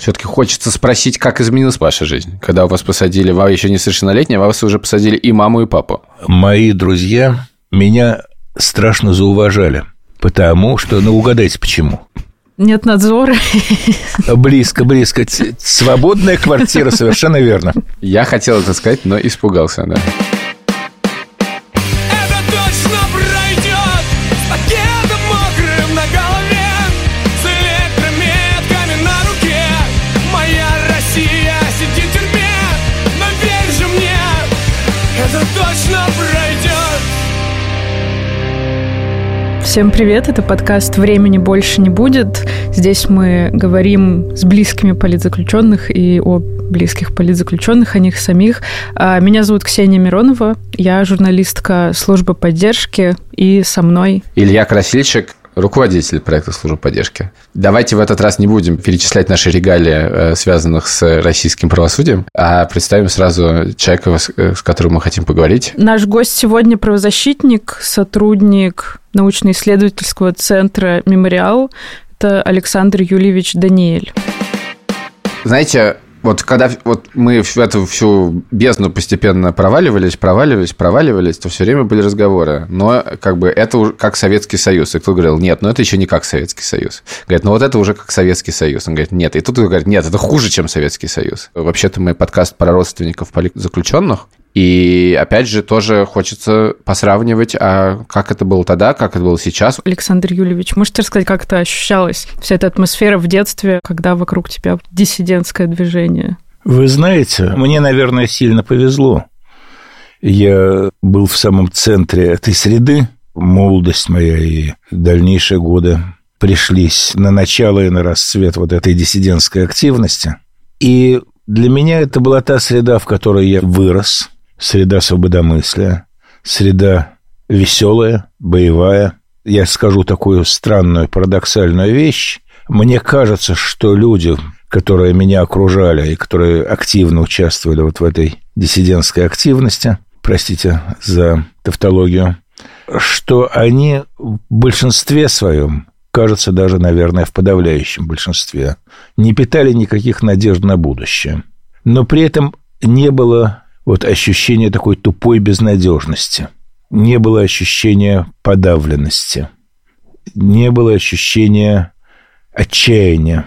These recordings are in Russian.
Все-таки хочется спросить, как изменилась ваша жизнь, когда у вас посадили, вы еще несовершеннолетняя, а вас уже посадили и маму, и папу. Мои друзья меня страшно зауважали, потому что, ну, угадайте, почему. Нет надзора. Близко, близко. Свободная квартира, совершенно верно. Я хотел это сказать, но испугался, да. Всем привет, это подкаст «Времени больше не будет». Здесь мы говорим с близкими политзаключенных и о близких политзаключенных, о них самих. А, меня зовут Ксения Миронова, я журналистка службы поддержки, и со мной... Илья Красильщик, руководитель проекта службы поддержки. Давайте в этот раз не будем перечислять наши регалии, э, связанных с российским правосудием, а представим сразу человека, э, с которым мы хотим поговорить. Наш гость сегодня правозащитник, сотрудник научно-исследовательского центра «Мемориал». Это Александр Юльевич Даниэль. Знаете, вот когда вот мы в эту всю бездну постепенно проваливались, проваливались, проваливались, то все время были разговоры. Но как бы это уже как Советский Союз. И кто говорил, нет, но это еще не как Советский Союз. Говорит, ну вот это уже как Советский Союз. Он говорит, нет. И тут говорит, нет, это хуже, чем Советский Союз. Вообще-то мы подкаст про родственников заключенных, и опять же, тоже хочется посравнивать, а как это было тогда, как это было сейчас. Александр Юльевич, можете рассказать, как это ощущалось, вся эта атмосфера в детстве, когда вокруг тебя диссидентское движение? Вы знаете, мне, наверное, сильно повезло. Я был в самом центре этой среды. Молодость моя и дальнейшие годы пришлись на начало и на расцвет вот этой диссидентской активности. И для меня это была та среда, в которой я вырос – среда свободомыслия, среда веселая, боевая. Я скажу такую странную, парадоксальную вещь. Мне кажется, что люди, которые меня окружали и которые активно участвовали вот в этой диссидентской активности, простите за тавтологию, что они в большинстве своем, кажется, даже, наверное, в подавляющем большинстве, не питали никаких надежд на будущее. Но при этом не было вот ощущение такой тупой безнадежности. Не было ощущения подавленности. Не было ощущения отчаяния.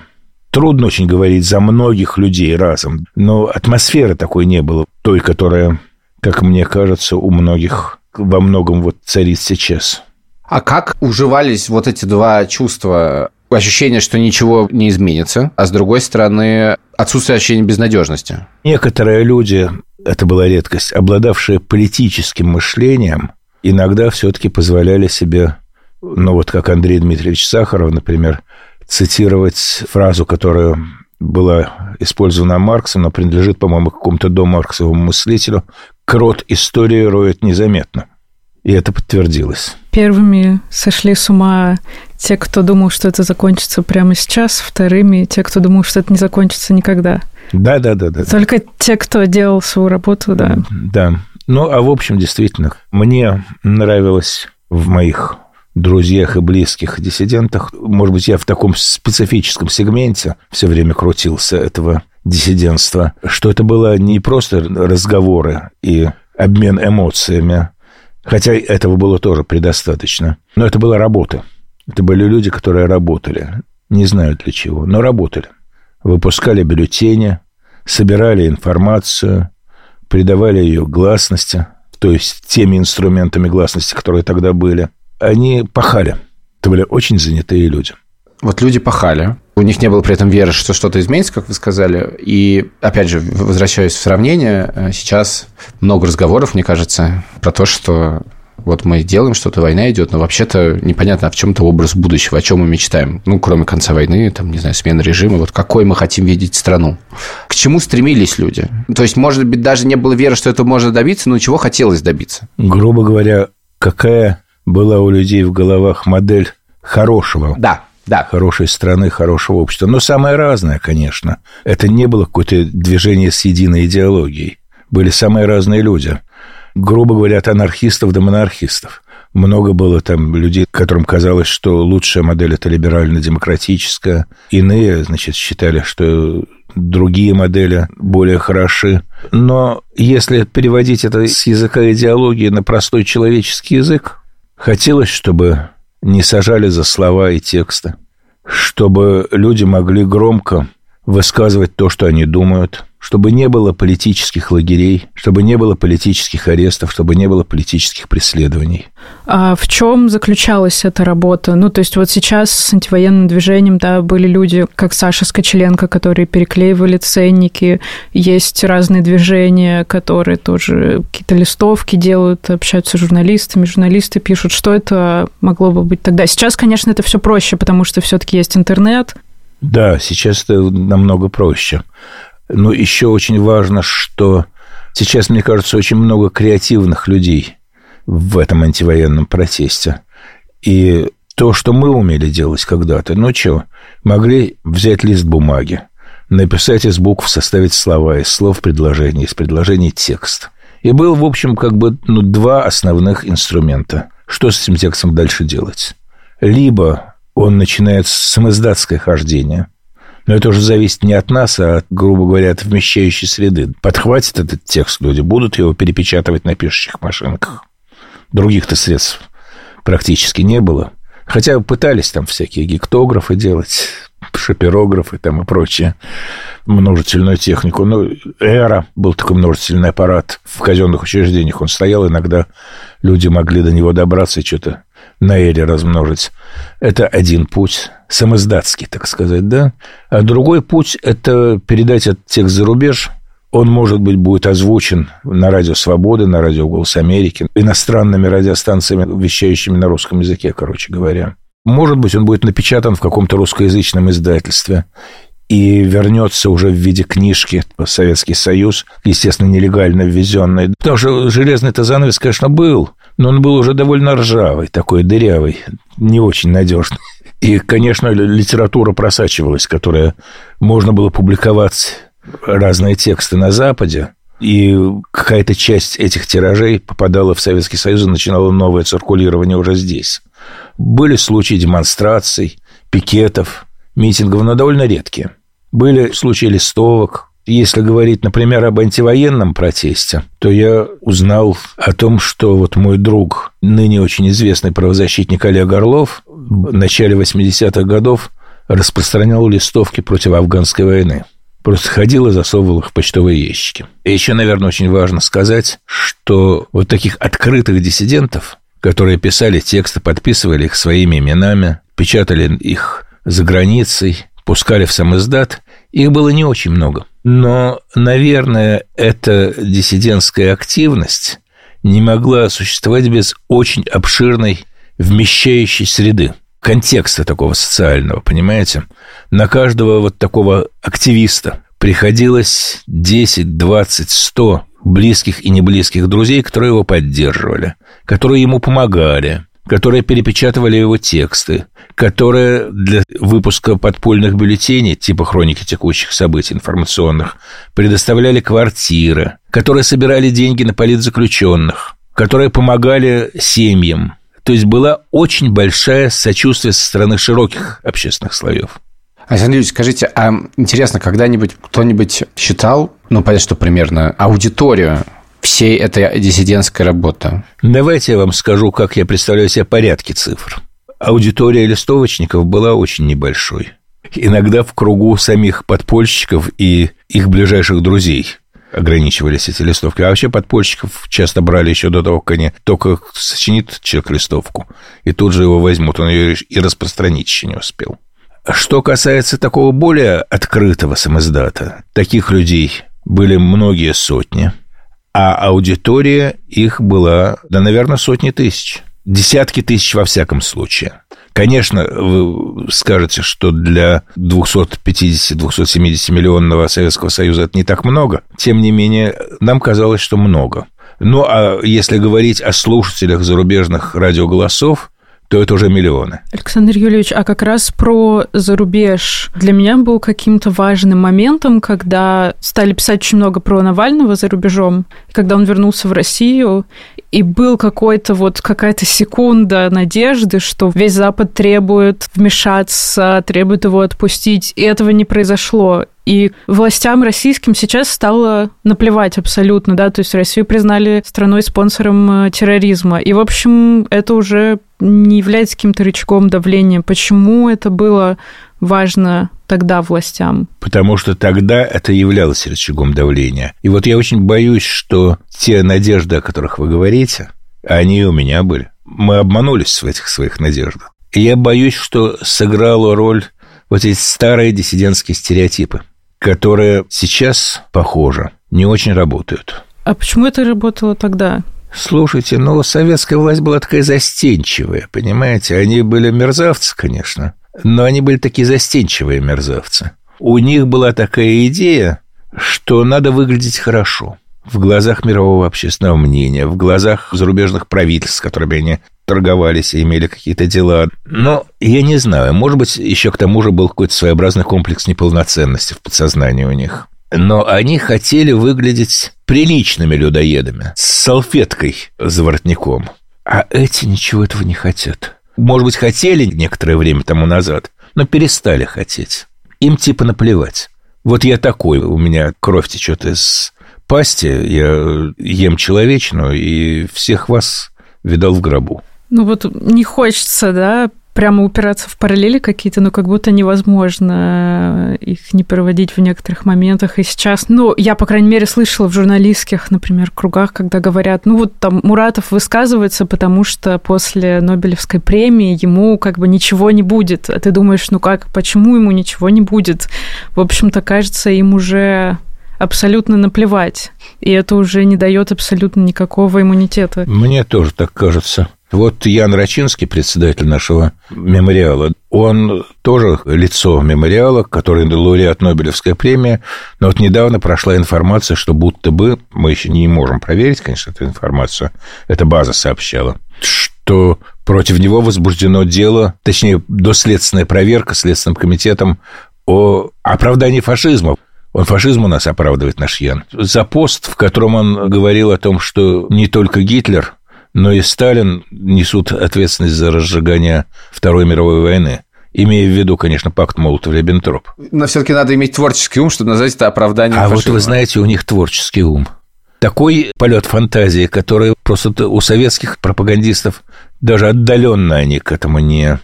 Трудно очень говорить за многих людей разом, но атмосферы такой не было, той, которая, как мне кажется, у многих во многом вот царит сейчас. А как уживались вот эти два чувства? Ощущение, что ничего не изменится, а с другой стороны, отсутствие ощущения безнадежности. Некоторые люди это была редкость, обладавшие политическим мышлением, иногда все-таки позволяли себе, ну вот как Андрей Дмитриевич Сахаров, например, цитировать фразу, которая была использована Марксом, но принадлежит, по-моему, какому-то домарксовому мыслителю, «Крот истории роет незаметно». И это подтвердилось. Первыми сошли с ума те, кто думал, что это закончится прямо сейчас, вторыми те, кто думал, что это не закончится никогда. Да, да, да, да. Только те, кто делал свою работу, да. Да. Ну, а в общем, действительно, мне нравилось в моих друзьях и близких диссидентах, может быть, я в таком специфическом сегменте все время крутился этого диссидентства, что это было не просто разговоры и обмен эмоциями, хотя этого было тоже предостаточно, но это была работа. Это были люди, которые работали, не знаю для чего, но работали выпускали бюллетени, собирали информацию, придавали ее гласности, то есть теми инструментами гласности, которые тогда были. Они пахали. Это были очень занятые люди. Вот люди пахали, у них не было при этом веры, что что-то изменится, как вы сказали. И, опять же, возвращаясь в сравнение, э, сейчас много разговоров, мне кажется, про то, что вот мы делаем что-то, война идет, но вообще-то непонятно, а в чем это образ будущего, о чем мы мечтаем. Ну, кроме конца войны, там, не знаю, смены режима, вот какой мы хотим видеть страну. К чему стремились люди? То есть, может быть, даже не было веры, что это можно добиться, но чего хотелось добиться? Грубо говоря, какая была у людей в головах модель хорошего да, да. хорошей страны, хорошего общества. Но самое разное, конечно. Это не было какое-то движение с единой идеологией. Были самые разные люди – грубо говоря, от анархистов до монархистов. Много было там людей, которым казалось, что лучшая модель – это либерально-демократическая. Иные, значит, считали, что другие модели более хороши. Но если переводить это с языка идеологии на простой человеческий язык, хотелось, чтобы не сажали за слова и тексты, чтобы люди могли громко высказывать то, что они думают – чтобы не было политических лагерей, чтобы не было политических арестов, чтобы не было политических преследований. А в чем заключалась эта работа? Ну, то есть вот сейчас с антивоенным движением, да, были люди, как Саша Скочеленко, которые переклеивали ценники, есть разные движения, которые тоже какие-то листовки делают, общаются с журналистами, журналисты пишут, что это могло бы быть тогда. Сейчас, конечно, это все проще, потому что все-таки есть интернет, да, сейчас это намного проще. Но еще очень важно, что сейчас, мне кажется, очень много креативных людей в этом антивоенном протесте. И то, что мы умели делать когда-то, ну что, могли взять лист бумаги, написать из букв, составить слова, из слов предложений, из предложений текст. И был, в общем, как бы ну, два основных инструмента. Что с этим текстом дальше делать? Либо он начинает самоздатское хождение – но это уже зависит не от нас, а, от, грубо говоря, от вмещающей среды. Подхватит этот текст люди, будут его перепечатывать на пишущих машинках. Других-то средств практически не было. Хотя пытались там всякие гектографы делать, шапирографы там и прочее, множительную технику. Ну, Эра был такой множительный аппарат в казенных учреждениях. Он стоял, иногда люди могли до него добраться и что-то на Эре размножить. Это один путь, самоздатский, так сказать, да. А другой путь – это передать этот текст за рубеж. Он, может быть, будет озвучен на радио «Свобода», на радио «Голос Америки», иностранными радиостанциями, вещающими на русском языке, короче говоря. Может быть, он будет напечатан в каком-то русскоязычном издательстве и вернется уже в виде книжки в Советский Союз, естественно, нелегально ввезенной. Потому что железный-то занавес, конечно, был, но он был уже довольно ржавый, такой дырявый, не очень надежный. И, конечно, литература просачивалась, которая можно было публиковать разные тексты на Западе, и какая-то часть этих тиражей попадала в Советский Союз и начинала новое циркулирование уже здесь. Были случаи демонстраций, пикетов, митингов, но довольно редкие. Были случаи листовок, если говорить, например, об антивоенном протесте, то я узнал о том, что вот мой друг, ныне очень известный правозащитник Олег Орлов, в начале 80-х годов распространял листовки против афганской войны. Просто ходил и засовывал их в почтовые ящики. И еще, наверное, очень важно сказать, что вот таких открытых диссидентов, которые писали тексты, подписывали их своими именами, печатали их за границей, пускали в сам издат, их было не очень много. Но, наверное, эта диссидентская активность не могла существовать без очень обширной вмещающей среды, контекста такого социального, понимаете? На каждого вот такого активиста приходилось 10, 20, 100 близких и неблизких друзей, которые его поддерживали, которые ему помогали, которые перепечатывали его тексты, которые для выпуска подпольных бюллетеней, типа хроники текущих событий информационных, предоставляли квартиры, которые собирали деньги на политзаключенных, которые помогали семьям. То есть была очень большая сочувствие со стороны широких общественных слоев. Александр Юрьевич, скажите, а интересно, когда-нибудь кто-нибудь считал, ну, понятно, что примерно, аудиторию всей этой диссидентской работы? Давайте я вам скажу, как я представляю себе порядки цифр. Аудитория листовочников была очень небольшой. Иногда в кругу самих подпольщиков и их ближайших друзей ограничивались эти листовки. А вообще подпольщиков часто брали еще до того, как они только сочинит человек листовку, и тут же его возьмут, он ее и распространить еще не успел. Что касается такого более открытого самоздата, таких людей были многие сотни – а аудитория их была, да, наверное, сотни тысяч. Десятки тысяч во всяком случае. Конечно, вы скажете, что для 250-270 миллионного Советского Союза это не так много. Тем не менее, нам казалось, что много. Ну, а если говорить о слушателях зарубежных радиоголосов, то это уже миллионы. Александр Юрьевич, а как раз про зарубеж. Для меня был каким-то важным моментом, когда стали писать очень много про Навального за рубежом, когда он вернулся в Россию, и был какой-то вот какая-то секунда надежды, что весь Запад требует вмешаться, требует его отпустить, и этого не произошло. И властям российским сейчас стало наплевать абсолютно, да, то есть Россию признали страной-спонсором э, терроризма. И, в общем, это уже не является каким-то рычагом давления. Почему это было важно тогда властям? Потому что тогда это являлось рычагом давления. И вот я очень боюсь, что те надежды, о которых вы говорите, они у меня были. Мы обманулись в этих своих надеждах. И я боюсь, что сыграла роль вот эти старые диссидентские стереотипы – которые сейчас, похоже, не очень работают. А почему это работало тогда? Слушайте, ну, советская власть была такая застенчивая, понимаете? Они были мерзавцы, конечно, но они были такие застенчивые мерзавцы. У них была такая идея, что надо выглядеть хорошо в глазах мирового общественного мнения, в глазах зарубежных правительств, с которыми они торговались и имели какие-то дела. Но я не знаю, может быть, еще к тому же был какой-то своеобразный комплекс неполноценности в подсознании у них. Но они хотели выглядеть приличными людоедами, с салфеткой за воротником. А эти ничего этого не хотят. Может быть, хотели некоторое время тому назад, но перестали хотеть. Им типа наплевать. Вот я такой, у меня кровь течет из пасти, я ем человечную, и всех вас видал в гробу. Ну вот не хочется, да, прямо упираться в параллели какие-то, но как будто невозможно их не проводить в некоторых моментах и сейчас. Ну, я, по крайней мере, слышала в журналистских, например, кругах, когда говорят, ну вот там Муратов высказывается, потому что после Нобелевской премии ему как бы ничего не будет. А ты думаешь, ну как, почему ему ничего не будет? В общем-то, кажется, им уже абсолютно наплевать. И это уже не дает абсолютно никакого иммунитета. Мне тоже так кажется. Вот Ян Рачинский, председатель нашего мемориала, он тоже лицо мемориала, который лауреат Нобелевской премии, но вот недавно прошла информация, что будто бы, мы еще не можем проверить, конечно, эту информацию, эта база сообщала, что против него возбуждено дело, точнее, доследственная проверка Следственным комитетом о оправдании фашизма. Он фашизм у нас оправдывает наш Ян. За пост, в котором он говорил о том, что не только Гитлер, но и Сталин несут ответственность за разжигание Второй мировой войны. Имея в виду, конечно, пакт Молотов-Риббентроп. Но все-таки надо иметь творческий ум, чтобы назвать это оправданием А фашизма. вот вы знаете, у них творческий ум. Такой полет фантазии, который просто у советских пропагандистов даже отдаленно они к этому не...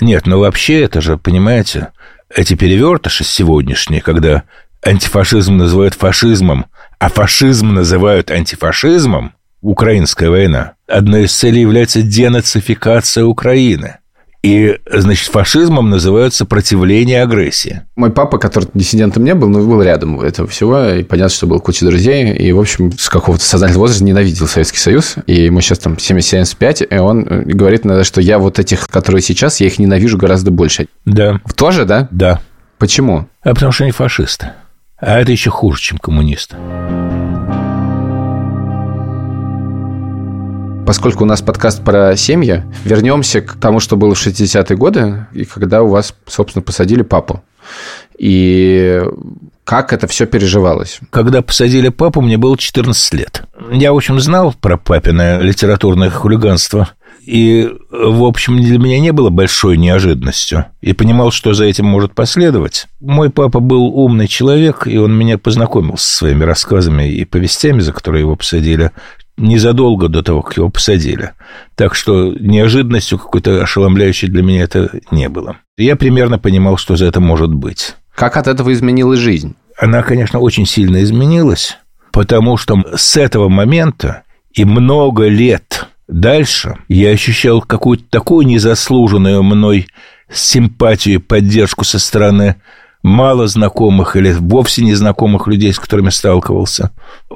Нет, но вообще это же, понимаете, эти перевертыши сегодняшние, когда антифашизм называют фашизмом, а фашизм называют антифашизмом, украинская война, одной из целей является денацификация Украины. И, значит, фашизмом называют сопротивление агрессии. Мой папа, который диссидентом не был, но был рядом этого всего, и понятно, что был куча друзей, и, в общем, с какого-то сознательного возраста ненавидел Советский Союз, и ему сейчас там 75 и он говорит что я вот этих, которые сейчас, я их ненавижу гораздо больше. Да. Тоже, да? Да. Почему? А потому что они фашисты. А это еще хуже, чем коммунисты. Поскольку у нас подкаст про семьи, вернемся к тому, что было в 60-е годы, и когда у вас, собственно, посадили папу. И как это все переживалось? Когда посадили папу, мне было 14 лет. Я, в общем, знал про папиное литературное хулиганство. И, в общем, для меня не было большой неожиданностью. И понимал, что за этим может последовать. Мой папа был умный человек, и он меня познакомил со своими рассказами и повестями, за которые его посадили незадолго до того, как его посадили. Так что неожиданностью какой-то ошеломляющей для меня это не было. Я примерно понимал, что за это может быть. Как от этого изменилась жизнь? Она, конечно, очень сильно изменилась, потому что с этого момента и много лет дальше я ощущал какую-то такую незаслуженную мной симпатию и поддержку со стороны мало знакомых или вовсе незнакомых людей, с которыми сталкивался.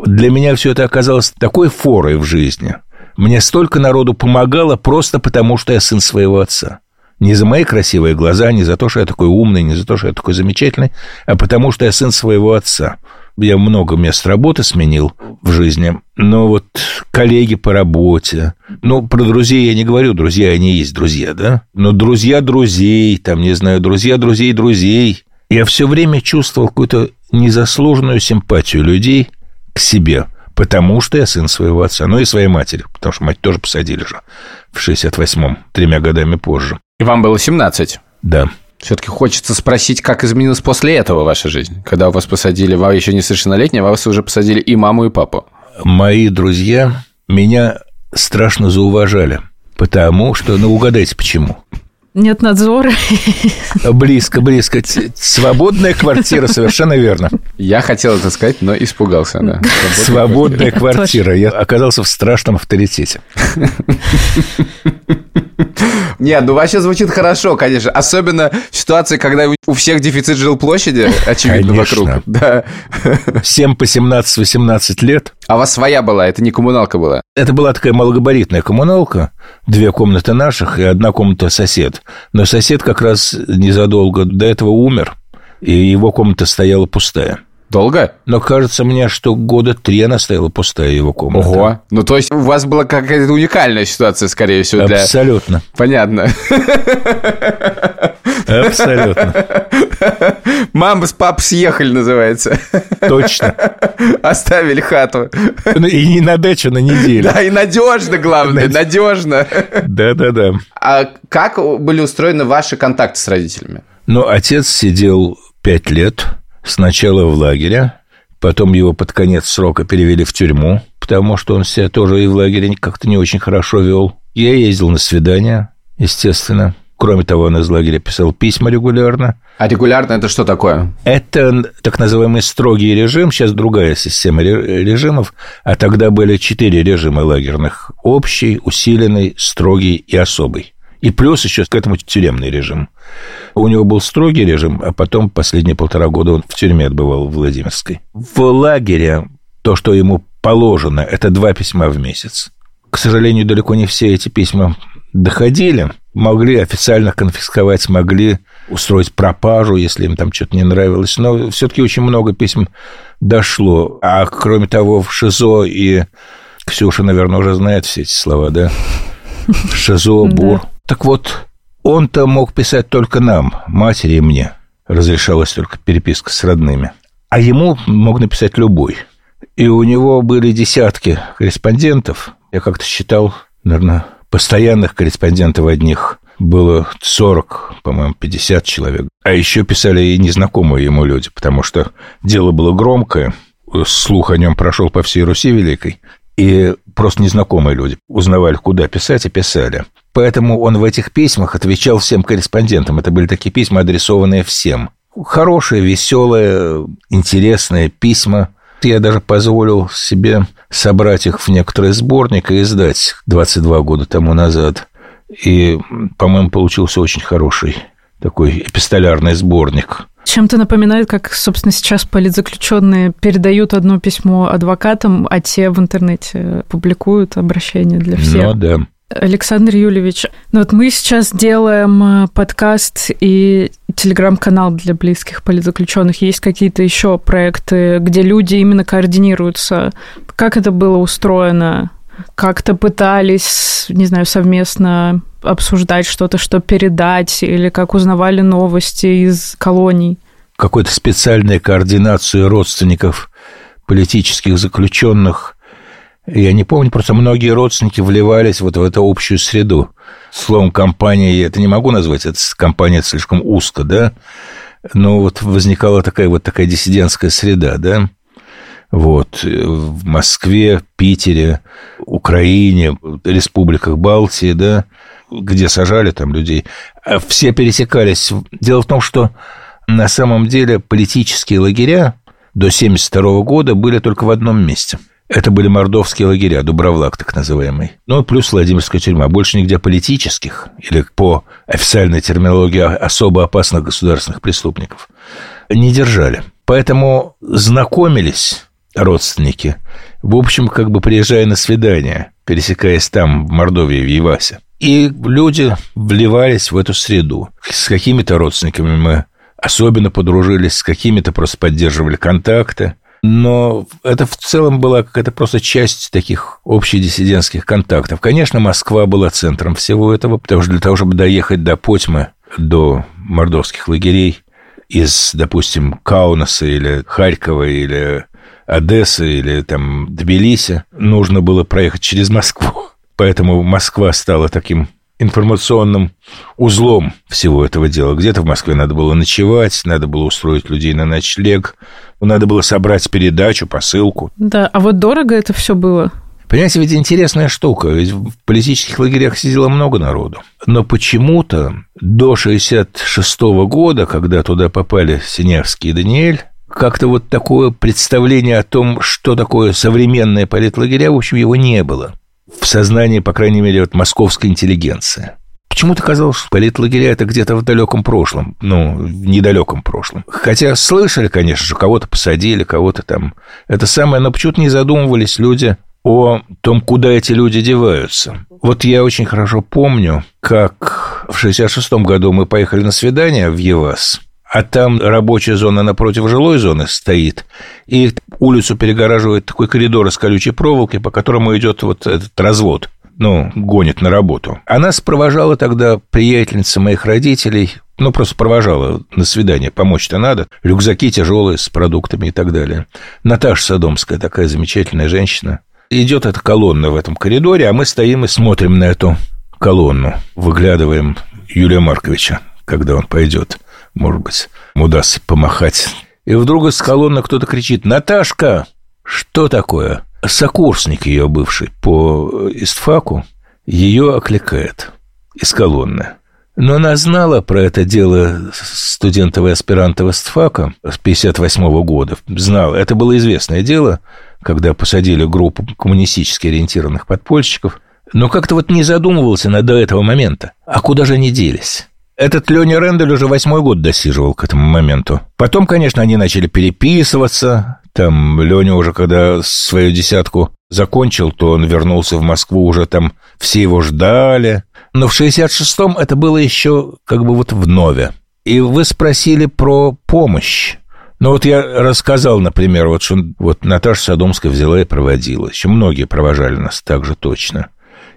Для меня все это оказалось такой форой в жизни. Мне столько народу помогало просто потому, что я сын своего отца. Не за мои красивые глаза, не за то, что я такой умный, не за то, что я такой замечательный, а потому, что я сын своего отца. Я много мест работы сменил в жизни, но вот коллеги по работе. Ну, про друзей я не говорю, друзья, они есть друзья, да? Но друзья друзей, там, не знаю, друзья друзей друзей. Я все время чувствовал какую-то незаслуженную симпатию людей к себе, потому что я сын своего отца, ну и своей матери, потому что мать тоже посадили же в 68-м, тремя годами позже. И вам было 17? Да. Все-таки хочется спросить, как изменилась после этого ваша жизнь? Когда вас посадили, вы еще несовершеннолетний, а вас уже посадили и маму, и папу. Мои друзья меня страшно зауважали, потому что, ну, угадайте, почему. Нет надзора. Близко, близко. Свободная квартира, совершенно верно. Я хотел это сказать, но испугался, да. Свободная квартира. Я оказался в страшном авторитете. Нет, ну вообще звучит хорошо, конечно. Особенно в ситуации, когда у всех дефицит жилплощади, очевидно, конечно. вокруг. Да. Всем по 17-18 лет. А у вас своя была, это не коммуналка была? Это была такая малогабаритная коммуналка. Две комнаты наших и одна комната сосед. Но сосед как раз незадолго до этого умер, и его комната стояла пустая. Долго? Но кажется мне, что года три она стояла пустая, его комната. Ого. Ну, то есть у вас была какая-то уникальная ситуация, скорее всего, для... Абсолютно. Понятно. Абсолютно. Мама с папой съехали, называется. Точно. Оставили хату. Ну, и не на дачу, на неделю. Да, и надежно, главное, надежно. Да-да-да. А как были устроены ваши контакты с родителями? Ну, отец сидел пять лет сначала в лагере, потом его под конец срока перевели в тюрьму, потому что он себя тоже и в лагере как-то не очень хорошо вел. Я ездил на свидания, естественно. Кроме того, он из лагеря писал письма регулярно. А регулярно это что такое? Это так называемый строгий режим, сейчас другая система режимов, а тогда были четыре режима лагерных. Общий, усиленный, строгий и особый. И плюс еще к этому тюремный режим. У него был строгий режим, а потом последние полтора года он в тюрьме отбывал в Владимирской. В лагере то, что ему положено, это два письма в месяц. К сожалению, далеко не все эти письма доходили. Могли официально конфисковать, могли устроить пропажу, если им там что-то не нравилось. Но все-таки очень много писем дошло. А кроме того, в ШИЗО и Ксюша, наверное, уже знает все эти слова, да? ШИЗО, БУР. Так вот, он-то мог писать только нам, матери и мне. Разрешалась только переписка с родными. А ему мог написать любой. И у него были десятки корреспондентов. Я как-то считал, наверное, постоянных корреспондентов одних было 40, по-моему, 50 человек. А еще писали и незнакомые ему люди, потому что дело было громкое, слух о нем прошел по всей Руси Великой, и просто незнакомые люди узнавали, куда писать, и писали. Поэтому он в этих письмах отвечал всем корреспондентам. Это были такие письма, адресованные всем. Хорошие, веселые, интересные письма. Я даже позволил себе собрать их в некоторый сборник и издать 22 года тому назад. И, по-моему, получился очень хороший такой эпистолярный сборник. Чем-то напоминает, как, собственно, сейчас политзаключенные передают одно письмо адвокатам, а те в интернете публикуют обращения для всех. Ну, да. Александр Юлевич, ну вот мы сейчас делаем э, подкаст и телеграм-канал для близких политзаключенных. Есть какие-то еще проекты, где люди именно координируются? Как это было устроено? Как-то пытались, не знаю, совместно обсуждать что-то, что передать, или как узнавали новости из колоний? Какой-то специальной координации родственников политических заключенных – я не помню, просто многие родственники вливались вот в эту общую среду. Словом, компания, я это не могу назвать, это компания слишком узко, да, но вот возникала такая вот такая диссидентская среда, да, вот, в Москве, Питере, Украине, республиках Балтии, да, где сажали там людей, а все пересекались. Дело в том, что на самом деле политические лагеря до 1972 года были только в одном месте – это были мордовские лагеря, Дубровлак так называемый. Ну, плюс Владимирская тюрьма. Больше нигде политических, или по официальной терминологии особо опасных государственных преступников, не держали. Поэтому знакомились родственники, в общем, как бы приезжая на свидание, пересекаясь там, в Мордовии, в Евасе. И люди вливались в эту среду. С какими-то родственниками мы особенно подружились, с какими-то просто поддерживали контакты – Но это в целом была какая-то просто часть таких общедиссидентских контактов. Конечно, Москва была центром всего этого, потому что для того, чтобы доехать до Потьмы, до мордовских лагерей, из, допустим, Каунаса или Харькова или Одессы или там Тбилиси, нужно было проехать через Москву. Поэтому Москва стала таким информационным узлом всего этого дела. Где-то в Москве надо было ночевать, надо было устроить людей на ночлег, надо было собрать передачу, посылку. Да, а вот дорого это все было? Понимаете, ведь интересная штука. Ведь в политических лагерях сидело много народу. Но почему-то до 66 года, когда туда попали Синявский и Даниэль, как-то вот такое представление о том, что такое современное политлагеря, в общем, его не было в сознании, по крайней мере, вот московской интеллигенции. Почему-то казалось, что политлагеря это где-то в далеком прошлом, ну, в недалеком прошлом. Хотя слышали, конечно же, кого-то посадили, кого-то там. Это самое, но почему-то не задумывались люди о том, куда эти люди деваются. Вот я очень хорошо помню, как в 66-м году мы поехали на свидание в ЕВАС – а там рабочая зона напротив жилой зоны стоит, и улицу перегораживает такой коридор из колючей проволоки, по которому идет вот этот развод, ну, гонит на работу. Она спровожала тогда приятельница моих родителей, ну, просто провожала на свидание, помочь-то надо. Рюкзаки тяжелые с продуктами и так далее. Наташа Садомская, такая замечательная женщина. Идет эта колонна в этом коридоре, а мы стоим и смотрим на эту колонну. Выглядываем Юлия Марковича, когда он пойдет может быть, удастся помахать. И вдруг из колонны кто-то кричит «Наташка!» Что такое? Сокурсник ее бывший по истфаку ее окликает из колонны. Но она знала про это дело студентов и аспирантов ИСТФАКа с 58 года. Знала. Это было известное дело, когда посадили группу коммунистически ориентированных подпольщиков. Но как-то вот не задумывался на до этого момента. А куда же они делись? Этот Леня Рендель уже восьмой год досиживал к этому моменту. Потом, конечно, они начали переписываться. Там Леня уже, когда свою десятку закончил, то он вернулся в Москву, уже там все его ждали. Но в 66-м это было еще как бы вот в нове. И вы спросили про помощь. Ну вот я рассказал, например, вот что вот Наташа Садомская взяла и проводила. Еще многие провожали нас так же точно.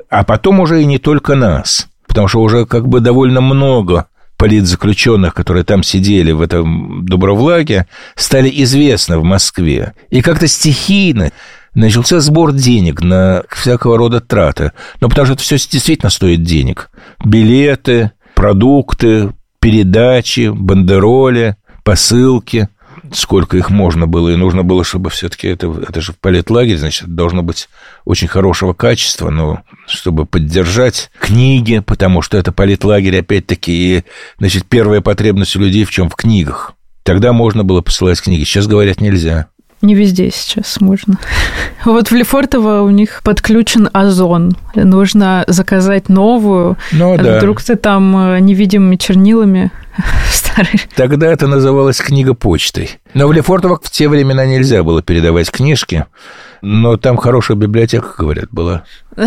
А потом уже и не только нас потому что уже как бы довольно много политзаключенных, которые там сидели в этом Добровлаге, стали известны в Москве. И как-то стихийно начался сбор денег на всякого рода траты. Ну, потому что это все действительно стоит денег. Билеты, продукты, передачи, бандероли, посылки – сколько их можно было, и нужно было, чтобы все-таки это, это же политлагерь, значит, должно быть очень хорошего качества, но чтобы поддержать книги, потому что это политлагерь, опять-таки, и, значит, первая потребность у людей в чем? В книгах. Тогда можно было посылать книги, сейчас, говорят, нельзя. Не везде сейчас можно. Вот в Лефортово у них подключен озон. Нужно заказать новую. Ну, да. Вдруг ты там э, невидимыми чернилами старый. Тогда это называлось книга почтой. Но в Лефортово в те времена нельзя было передавать книжки. Но там хорошая библиотека, говорят, была.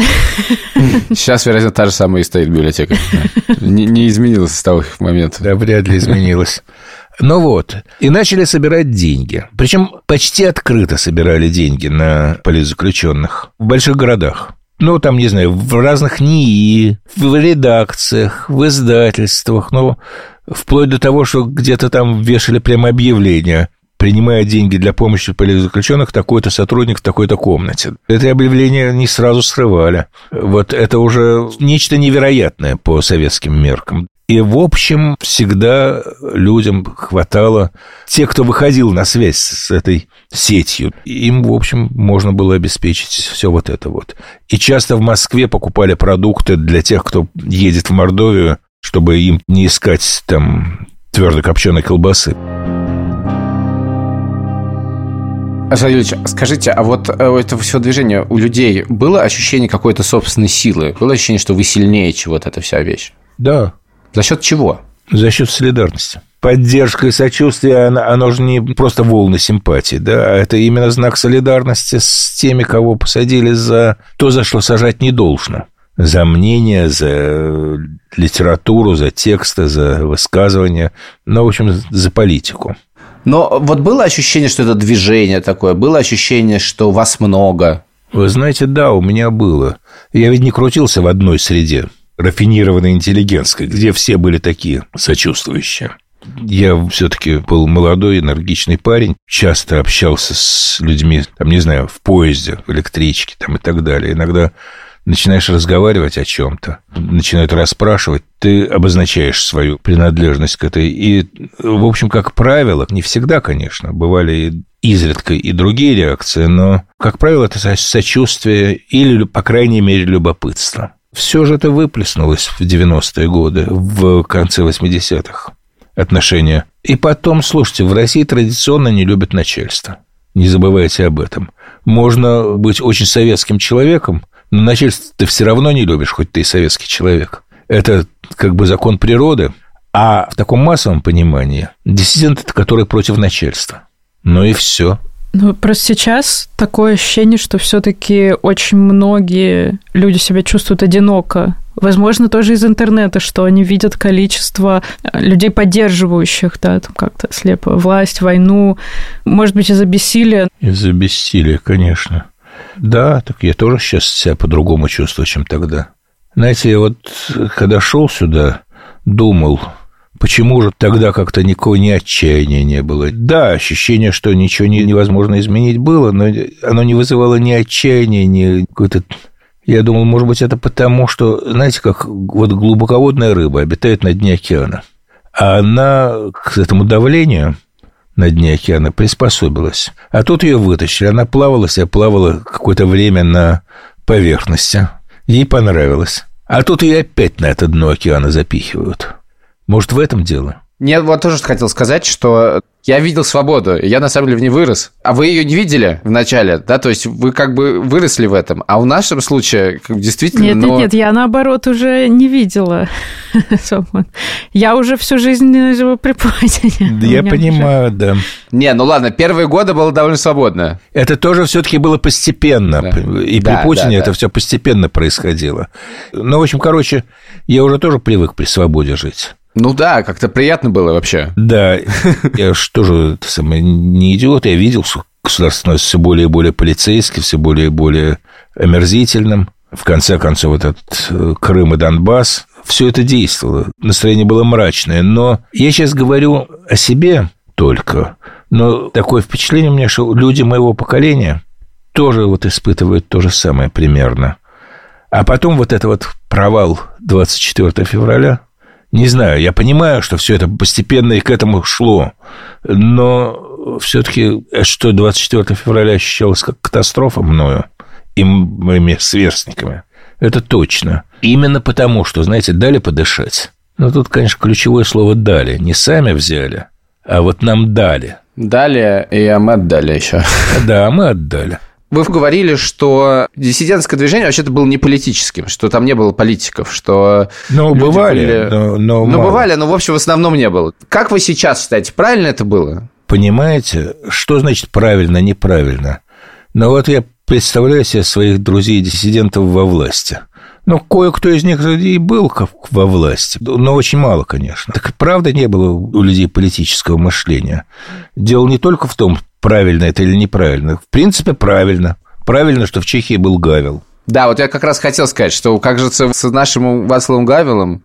Сейчас, вероятно, та же самая и стоит библиотека. Не, не изменилась с того момента. Да, вряд ли изменилась. Ну вот, и начали собирать деньги. Причем почти открыто собирали деньги на политзаключенных в больших городах. Ну, там, не знаю, в разных НИИ, в редакциях, в издательствах, ну, вплоть до того, что где-то там вешали прямо объявление принимая деньги для помощи политзаключенных, такой-то сотрудник в такой-то комнате. Это объявление не сразу срывали. Вот это уже нечто невероятное по советским меркам. И, в общем, всегда людям хватало... Те, кто выходил на связь с этой сетью, им, в общем, можно было обеспечить все вот это вот. И часто в Москве покупали продукты для тех, кто едет в Мордовию, чтобы им не искать там твердо копченой колбасы. Александр скажите, а вот э, это все движение у людей было ощущение какой-то собственной силы? Было ощущение, что вы сильнее чего-то, эта вся вещь? Да. За счет чего? За счет солидарности. Поддержка и сочувствие, оно, оно же не просто волны симпатии, да, а это именно знак солидарности с теми, кого посадили за то, за что сажать не должно. За мнение, за литературу, за тексты, за высказывания, ну, в общем, за политику. Но вот было ощущение, что это движение такое, было ощущение, что вас много. Вы знаете, да, у меня было. Я ведь не крутился в одной среде, рафинированной интеллигентской, где все были такие сочувствующие. Я все-таки был молодой, энергичный парень, часто общался с людьми, там, не знаю, в поезде, в электричке там, и так далее. Иногда начинаешь разговаривать о чем-то, начинают расспрашивать, ты обозначаешь свою принадлежность к этой. И, в общем, как правило, не всегда, конечно, бывали изредка и другие реакции, но, как правило, это сочувствие или, по крайней мере, любопытство. Все же это выплеснулось в 90-е годы, в конце 80-х отношения. И потом, слушайте, в России традиционно не любят начальство. Не забывайте об этом. Можно быть очень советским человеком, но начальство ты все равно не любишь, хоть ты и советский человек. Это как бы закон природы. А в таком массовом понимании диссидент – это который против начальства. Ну и все. Ну, просто сейчас такое ощущение, что все-таки очень многие люди себя чувствуют одиноко Возможно, тоже из интернета, что они видят количество э, людей, поддерживающих, да, там как-то слепо власть, войну. Может быть, из-за бессилия. Из-за бессилия, конечно. Да, так я тоже сейчас себя по-другому чувствую, чем тогда. Знаете, я вот, когда шел сюда, думал, почему же тогда как-то никакого ни отчаяния не было. Да, ощущение, что ничего невозможно изменить было, но оно не вызывало ни отчаяния, ни какой-то я думал, может быть, это потому, что, знаете, как вот глубоководная рыба обитает на дне океана, а она к этому давлению на дне океана приспособилась. А тут ее вытащили. Она плавала себя, плавала какое-то время на поверхности. Ей понравилось. А тут ее опять на это дно океана запихивают. Может, в этом дело? Нет, вот тоже хотел сказать, что я видел свободу, я на самом деле в ней вырос. А вы ее не видели в начале, да? То есть вы как бы выросли в этом. А в нашем случае действительно... Нет, но... нет, нет, я наоборот уже не видела Я уже всю жизнь живу при Путине. Я понимаю, да. Не, ну ладно, первые годы было довольно свободно. Это тоже все-таки было постепенно. И при Путине это все постепенно происходило. Ну, в общем, короче, я уже тоже привык при свободе жить. Ну да, как-то приятно было вообще. Да, я же тоже самое, не идиот, я видел, что государство становится все более и более полицейским, все более и более омерзительным. В конце концов, этот э, Крым и Донбасс, все это действовало. Настроение было мрачное. Но я сейчас говорю о себе только. Но такое впечатление у меня, что люди моего поколения тоже вот испытывают то же самое примерно. А потом вот это вот провал 24 февраля – не знаю, я понимаю, что все это постепенно и к этому шло, но все-таки, что 24 февраля ощущалось как катастрофа мною и моими сверстниками, это точно. Именно потому, что, знаете, дали подышать. Но тут, конечно, ключевое слово «дали». Не сами взяли, а вот нам дали. Дали, и мы отдали еще. Да, мы отдали. Вы говорили, что диссидентское движение вообще-то было не политическим, что там не было политиков, что... Ну, бывали, были... но, но Ну, бывали, но, в общем, в основном не было. Как вы сейчас считаете, правильно это было? Понимаете, что значит правильно, неправильно? Но вот я представляю себе своих друзей-диссидентов во власти – ну, кое-кто из них и был во власти, но очень мало, конечно. Так правда не было у людей политического мышления. Дело не только в том, правильно это или неправильно. В принципе, правильно. Правильно, что в Чехии был Гавел. Да, вот я как раз хотел сказать, что как же с нашим Вацлавом Гавелом,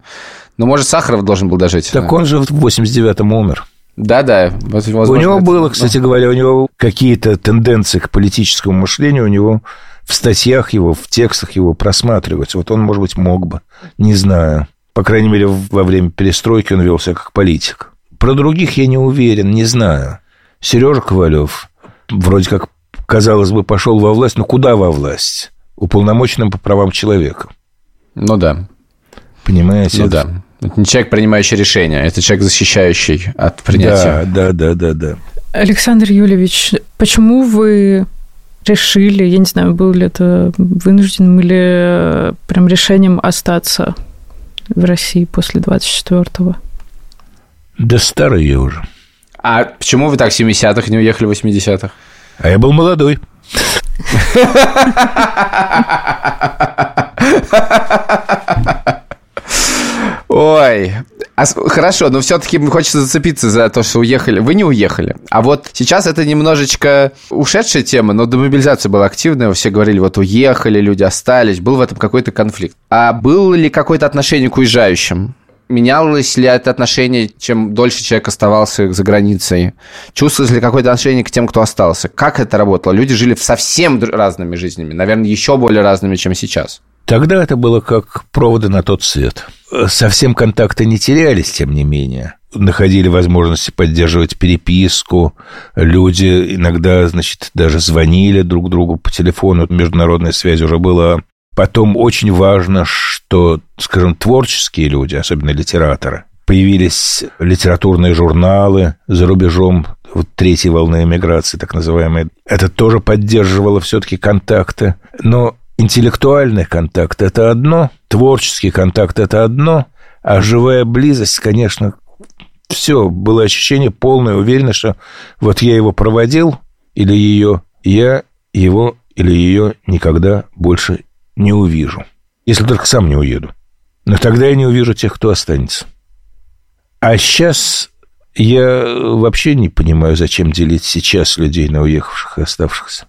ну, может, Сахаров должен был дожить. Так он же в 89-м умер. Да-да. Возможно, у него было, кстати говоря, у него какие-то тенденции к политическому мышлению, у него в статьях его, в текстах его просматривать. Вот он, может быть, мог бы, не знаю. По крайней мере, во время перестройки он вел себя как политик. Про других я не уверен, не знаю. Сережа Ковалев вроде как, казалось бы, пошел во власть, но куда во власть? Уполномоченным по правам человека. Ну да. Понимаете? Ну это... да. Это не человек, принимающий решения, это человек, защищающий от принятия. Да, да, да, да, да. Александр Юлевич, почему вы решили, я не знаю, был ли это вынужденным или э, прям решением остаться в России после 24-го? Да старый я уже. А почему вы так в 70-х не уехали в 80-х? А я был молодой. Ой, а, хорошо, но все-таки хочется зацепиться за то, что уехали. Вы не уехали. А вот сейчас это немножечко ушедшая тема, но демобилизация была активная, все говорили, вот уехали, люди остались, был в этом какой-то конфликт. А было ли какое-то отношение к уезжающим? Менялось ли это отношение, чем дольше человек оставался за границей? Чувствовалось ли какое-то отношение к тем, кто остался? Как это работало? Люди жили совсем разными жизнями, наверное, еще более разными, чем сейчас. Тогда это было как проводы на тот свет. Совсем контакты не терялись, тем не менее. Находили возможности поддерживать переписку. Люди иногда, значит, даже звонили друг другу по телефону. Международная связь уже была. Потом очень важно, что, скажем, творческие люди, особенно литераторы, появились литературные журналы за рубежом, вот третьей волны эмиграции, так называемой. Это тоже поддерживало все-таки контакты. Но интеллектуальный контакт – это одно, творческий контакт – это одно, а живая близость, конечно, все, было ощущение полной уверенности, что вот я его проводил или ее, я его или ее никогда больше не увижу. Если только сам не уеду. Но тогда я не увижу тех, кто останется. А сейчас я вообще не понимаю, зачем делить сейчас людей на уехавших и оставшихся.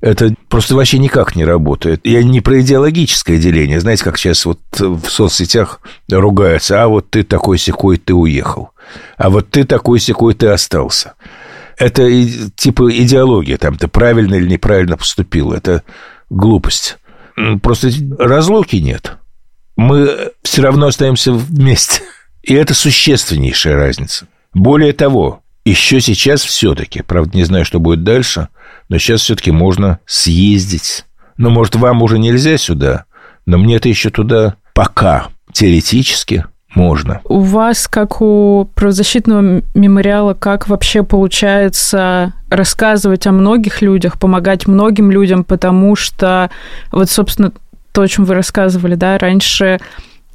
Это просто вообще никак не работает. Я не про идеологическое деление. Знаете, как сейчас вот в соцсетях ругаются, а вот ты такой секой, ты уехал. А вот ты такой секой, ты остался. Это типа идеология, там ты правильно или неправильно поступил. Это глупость. Просто разлуки нет. Мы все равно остаемся вместе. И это существеннейшая разница. Более того, еще сейчас все-таки, правда, не знаю, что будет дальше, но сейчас все-таки можно съездить. Ну, может, вам уже нельзя сюда, но мне-то еще туда пока теоретически можно. У вас, как у правозащитного мемориала, как вообще получается рассказывать о многих людях, помогать многим людям, потому что вот, собственно, то, о чем вы рассказывали, да, раньше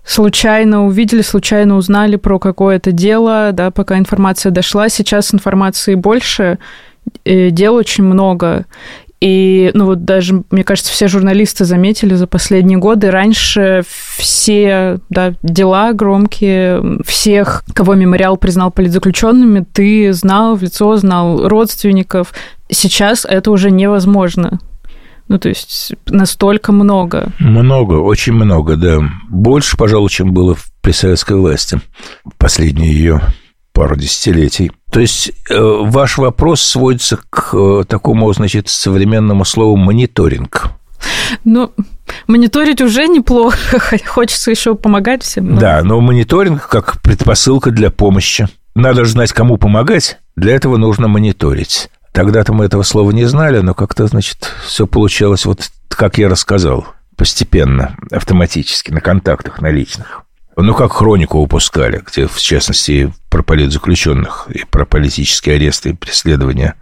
случайно увидели, случайно узнали про какое-то дело, да, пока информация дошла. Сейчас информации больше, дел очень много. И, ну вот даже, мне кажется, все журналисты заметили за последние годы, раньше все да, дела громкие, всех, кого мемориал признал политзаключенными, ты знал в лицо, знал родственников. Сейчас это уже невозможно. Ну, то есть настолько много. Много, очень много, да. Больше, пожалуй, чем было при советской власти. Последние ее пару десятилетий. То есть э, ваш вопрос сводится к э, такому, значит, современному слову мониторинг. Ну, мониторить уже неплохо, хочется еще помогать всем. Но... Да, но мониторинг как предпосылка для помощи. Надо же знать, кому помогать. Для этого нужно мониторить. Тогда-то мы этого слова не знали, но как-то, значит, все получалось вот как я рассказал, постепенно, автоматически, на контактах, на личных. Ну, как хронику выпускали, где, в частности, про политзаключенных и про политические аресты и преследования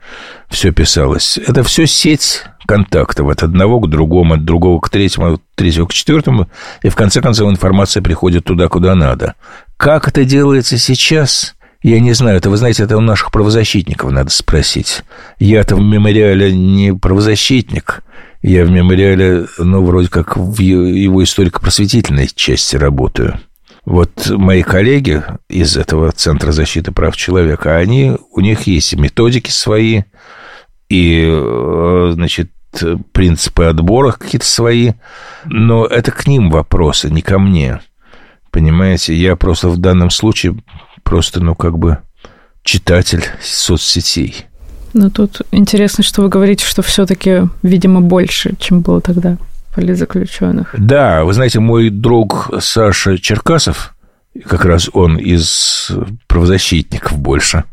все писалось. Это все сеть контактов от одного к другому, от другого к третьему, от третьего к четвертому, и в конце концов информация приходит туда, куда надо. Как это делается сейчас? Я не знаю, это, вы знаете, это у наших правозащитников надо спросить. Я-то в мемориале не правозащитник, я в мемориале, ну, вроде как в его историко-просветительной части работаю. Вот мои коллеги из этого Центра защиты прав человека, они, у них есть методики свои, и, э, значит, принципы отбора какие-то свои, но это к ним вопросы, не ко мне. Понимаете, я просто в данном случае просто, ну, как бы читатель соцсетей. Ну, тут интересно, что вы говорите, что все-таки, видимо, больше, чем было тогда политзаключенных. Да, вы знаете, мой друг Саша Черкасов, как раз он из правозащитников больше,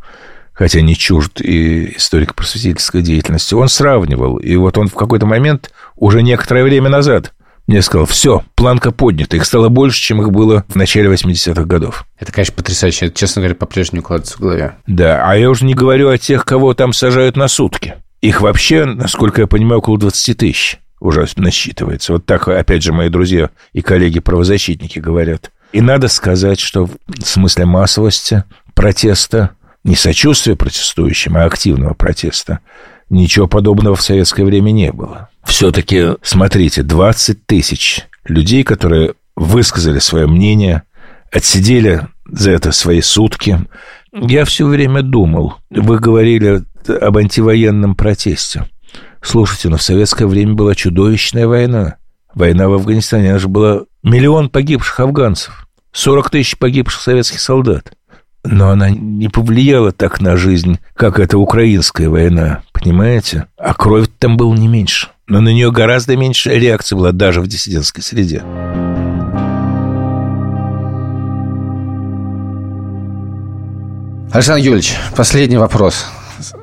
хотя не чужд и историко-просветительской деятельности, он сравнивал. И вот он в какой-то момент, уже некоторое время назад, мне сказал, все, планка поднята. Их стало больше, чем их было в начале 80-х годов. Это, конечно, потрясающе. Это, честно говоря, по-прежнему укладывается в голове. Да, а я уже не говорю о тех, кого там сажают на сутки. Их вообще, насколько я понимаю, около 20 тысяч уже насчитывается. Вот так, опять же, мои друзья и коллеги-правозащитники говорят. И надо сказать, что в смысле массовости протеста, не сочувствия протестующим, а активного протеста, ничего подобного в советское время не было все-таки, смотрите, 20 тысяч людей, которые высказали свое мнение отсидели за это свои сутки. Я все время думал, вы говорили об антивоенном протесте. Слушайте, но в советское время была чудовищная война. Война в Афганистане, она же была миллион погибших афганцев, 40 тысяч погибших советских солдат. Но она не повлияла так на жизнь, как эта украинская война, понимаете? А кровь там было не меньше. Но на нее гораздо меньше реакции была даже в диссидентской среде. Александр Юрьевич, последний вопрос.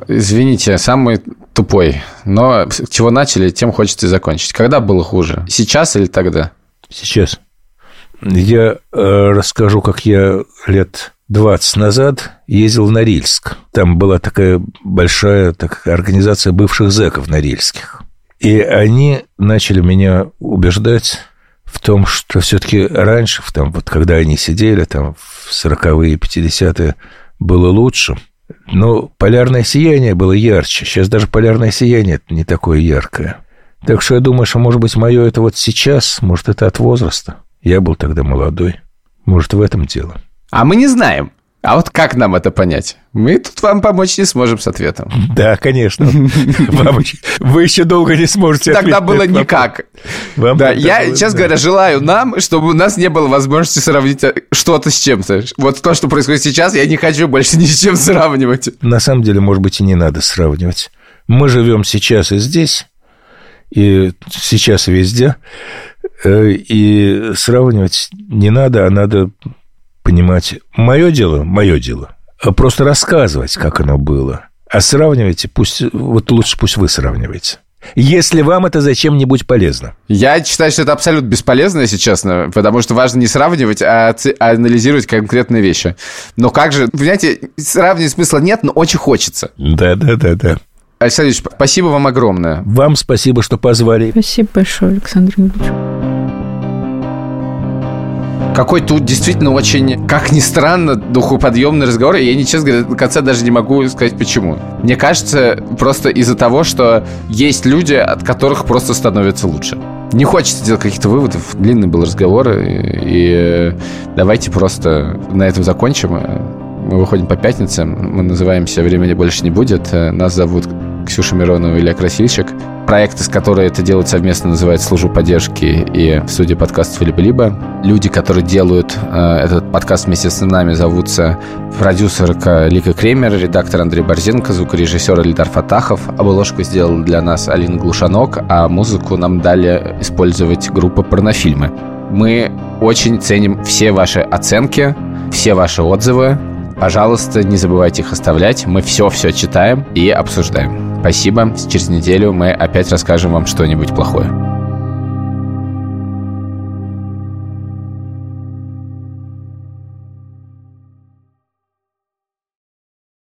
Извините, самый тупой, но чего начали, тем хочется и закончить. Когда было хуже? Сейчас или тогда? Сейчас. Я э, расскажу, как я лет 20 назад ездил в Норильск. Там была такая большая такая организация бывших зэков норильских. И они начали меня убеждать в том, что все-таки раньше, там, вот когда они сидели, там, в 40-е, 50-е, было лучше. Но полярное сияние было ярче. Сейчас даже полярное сияние не такое яркое. Так что я думаю, что, может быть, мое это вот сейчас, может, это от возраста. Я был тогда молодой. Может, в этом дело. А мы не знаем. А вот как нам это понять? Мы тут вам помочь не сможем с ответом. Да, конечно. вы еще долго не сможете Тогда было никак. да, я, честно говоря, желаю нам, чтобы у нас не было возможности сравнить э, что-то с чем-то. Вот то, что происходит сейчас, я не хочу больше ни с чем сравнивать. На самом деле, может быть, и не надо сравнивать. Мы живем сейчас и здесь, и сейчас везде, э, и сравнивать не надо, а надо понимать, мое дело, мое дело. А просто рассказывать, как оно было. А сравнивайте, пусть, вот лучше пусть вы сравниваете. Если вам это зачем-нибудь полезно. Я считаю, что это абсолютно бесполезно, если честно, потому что важно не сравнивать, а, а анализировать конкретные вещи. Но как же, понимаете, сравнивать смысла нет, но очень хочется. Да, да, да, да. Александр Ильич, спасибо вам огромное. Вам спасибо, что позвали. Спасибо большое, Александр Юрьевич. Какой тут действительно очень, как ни странно, духоподъемный разговор. И я, не честно говоря, до конца даже не могу сказать, почему. Мне кажется, просто из-за того, что есть люди, от которых просто становится лучше. Не хочется делать каких-то выводов. Длинный был разговор. И, и давайте просто на этом закончим. Мы выходим по пятницам. Мы называемся «Времени больше не будет». Нас зовут Ксюша Миронова, Илья Красильщик. Проекты, с которой это делают совместно, называется «Службу поддержки» и студия подкастов «Либо-либо». Люди, которые делают э, этот подкаст вместе с нами, зовутся продюсерка Лика Кремер, редактор Андрей Борзенко, звукорежиссер Эльдар Фатахов. Обложку сделал для нас Алина Глушанок, а музыку нам дали использовать группа «Порнофильмы». Мы очень ценим все ваши оценки, все ваши отзывы. Пожалуйста, не забывайте их оставлять. Мы все-все читаем и обсуждаем. Спасибо. Через неделю мы опять расскажем вам что-нибудь плохое.